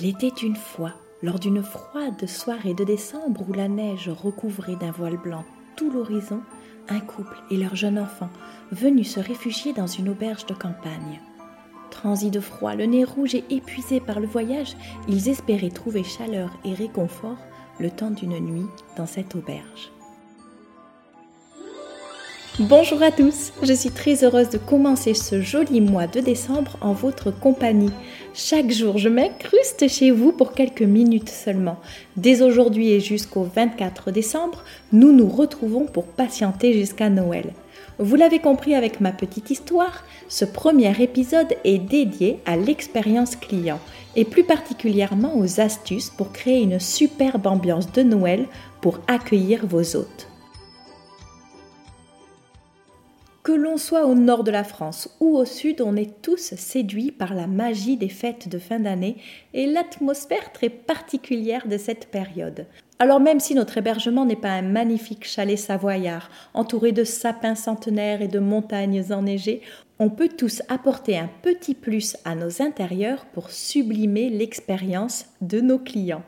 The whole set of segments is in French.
Il était une fois, lors d'une froide soirée de décembre où la neige recouvrait d'un voile blanc tout l'horizon, un couple et leur jeune enfant venus se réfugier dans une auberge de campagne. Transis de froid, le nez rouge et épuisés par le voyage, ils espéraient trouver chaleur et réconfort le temps d'une nuit dans cette auberge. Bonjour à tous, je suis très heureuse de commencer ce joli mois de décembre en votre compagnie. Chaque jour, je m'incruste chez vous pour quelques minutes seulement. Dès aujourd'hui et jusqu'au 24 décembre, nous nous retrouvons pour patienter jusqu'à Noël. Vous l'avez compris avec ma petite histoire, ce premier épisode est dédié à l'expérience client et plus particulièrement aux astuces pour créer une superbe ambiance de Noël pour accueillir vos hôtes. Que l'on soit au nord de la France ou au sud, on est tous séduits par la magie des fêtes de fin d'année et l'atmosphère très particulière de cette période. Alors même si notre hébergement n'est pas un magnifique chalet savoyard, entouré de sapins centenaires et de montagnes enneigées, on peut tous apporter un petit plus à nos intérieurs pour sublimer l'expérience de nos clients.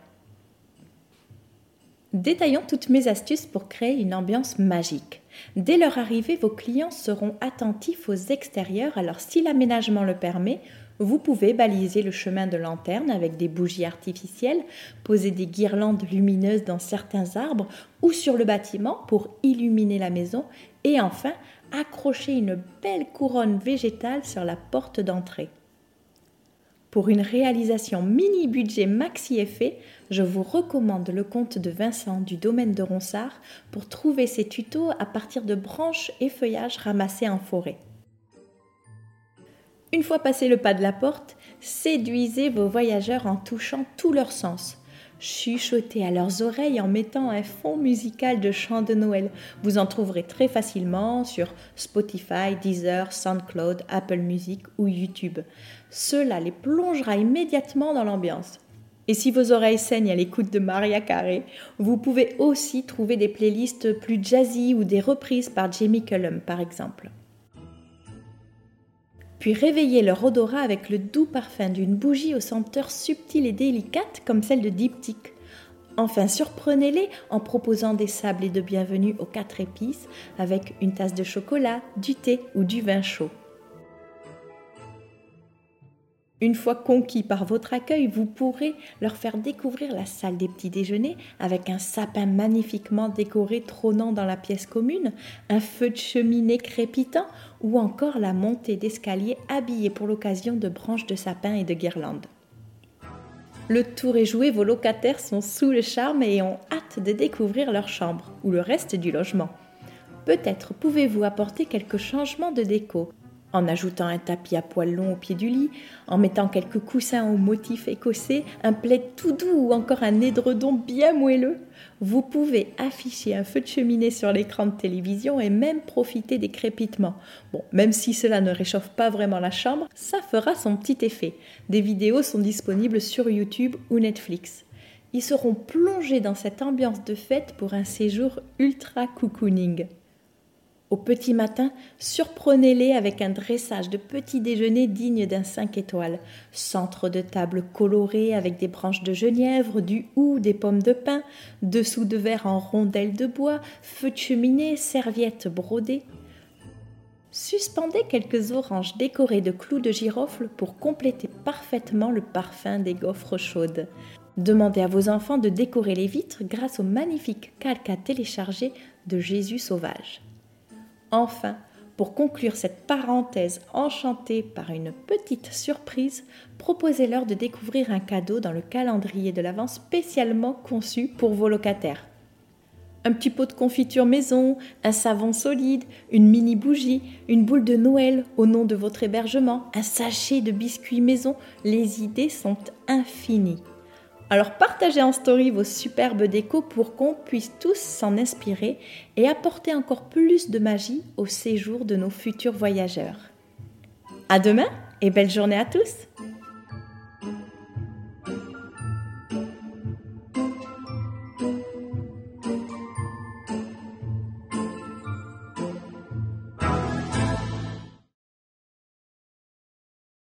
Détaillons toutes mes astuces pour créer une ambiance magique. Dès leur arrivée, vos clients seront attentifs aux extérieurs, alors si l'aménagement le permet, vous pouvez baliser le chemin de lanterne avec des bougies artificielles, poser des guirlandes lumineuses dans certains arbres ou sur le bâtiment pour illuminer la maison et enfin accrocher une belle couronne végétale sur la porte d'entrée. Pour une réalisation mini budget maxi effet, je vous recommande le compte de Vincent du domaine de Ronsard pour trouver ses tutos à partir de branches et feuillages ramassés en forêt. Une fois passé le pas de la porte, séduisez vos voyageurs en touchant tous leurs sens. Chuchotez à leurs oreilles en mettant un fond musical de chants de Noël. Vous en trouverez très facilement sur Spotify, Deezer, SoundCloud, Apple Music ou YouTube. Cela les plongera immédiatement dans l'ambiance. Et si vos oreilles saignent à l'écoute de Maria Carey, vous pouvez aussi trouver des playlists plus jazzy ou des reprises par Jamie Cullum par exemple. Puis réveillez leur odorat avec le doux parfum d'une bougie aux senteurs subtiles et délicates comme celle de diptyque. Enfin, surprenez-les en proposant des sablés de bienvenue aux quatre épices avec une tasse de chocolat, du thé ou du vin chaud. Une fois conquis par votre accueil, vous pourrez leur faire découvrir la salle des petits déjeuners avec un sapin magnifiquement décoré trônant dans la pièce commune, un feu de cheminée crépitant ou encore la montée d'escalier habillée pour l'occasion de branches de sapin et de guirlandes. Le tour est joué, vos locataires sont sous le charme et ont hâte de découvrir leur chambre ou le reste du logement. Peut-être pouvez-vous apporter quelques changements de déco en ajoutant un tapis à poils longs au pied du lit, en mettant quelques coussins au motif écossais, un plaid tout doux ou encore un édredon bien moelleux. Vous pouvez afficher un feu de cheminée sur l'écran de télévision et même profiter des crépitements. Bon, même si cela ne réchauffe pas vraiment la chambre, ça fera son petit effet. Des vidéos sont disponibles sur YouTube ou Netflix. Ils seront plongés dans cette ambiance de fête pour un séjour ultra cocooning. Au petit matin, surprenez-les avec un dressage de petit déjeuner digne d'un 5 étoiles. Centre de table coloré avec des branches de genièvre, du hou, des pommes de pin, dessous de verre en rondelles de bois, feu de cheminée, serviettes brodées. Suspendez quelques oranges décorées de clous de girofle pour compléter parfaitement le parfum des gaufres chaudes. Demandez à vos enfants de décorer les vitres grâce au magnifique calque à télécharger de Jésus sauvage. Enfin, pour conclure cette parenthèse enchantée par une petite surprise, proposez-leur de découvrir un cadeau dans le calendrier de l'Avent spécialement conçu pour vos locataires. Un petit pot de confiture maison, un savon solide, une mini bougie, une boule de Noël au nom de votre hébergement, un sachet de biscuits maison, les idées sont infinies. Alors partagez en story vos superbes décos pour qu'on puisse tous s'en inspirer et apporter encore plus de magie au séjour de nos futurs voyageurs. À demain et belle journée à tous!